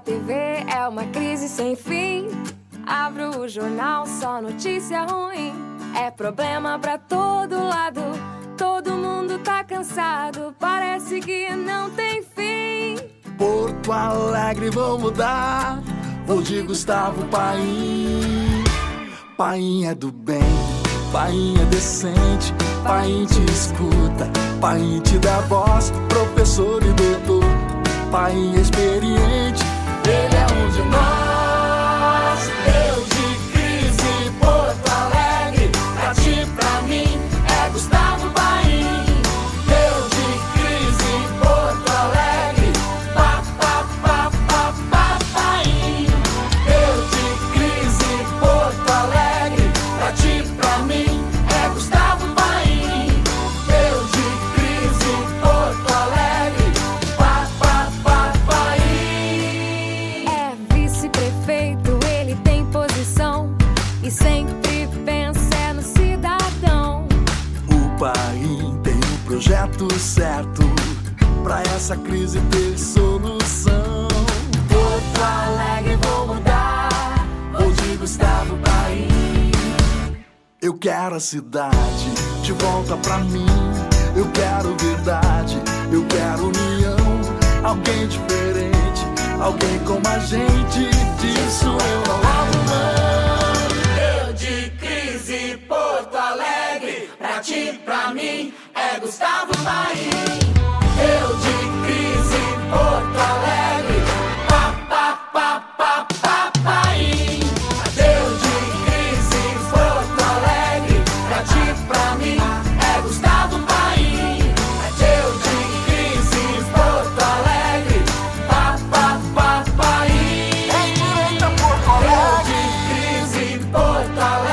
TV é uma crise sem fim. Abro o jornal, só notícia ruim. É problema pra todo lado. Todo mundo tá cansado, parece que não tem fim. Porto Alegre vou mudar. Vou de Gustavo Paim. Paim é do bem, Paim é decente. Paim te escuta, Paim te dá voz. Professor e doutor, Paim experiente. Ele é um de nós. E sempre pensa é no cidadão. O Paim tem o projeto certo pra essa crise ter solução. Porto Alegre vou mudar, vou de Gustavo Paim. Eu quero a cidade de volta pra mim. Eu quero verdade, eu quero união. Alguém diferente, alguém como a gente. Luiz e Porto Alegre. Pra ti, pra mim, é Gustavo Marim. Eu de Crise Porto Alegre. Pa, pa, pa, pa, pa, paim. Eu de Crise Porto Alegre. Pra ti, pra mim, é Gustavo Marim. Eu de Crise Porto Alegre. Pa, pa, pa, paim. Eu de Cris Porto Alegre.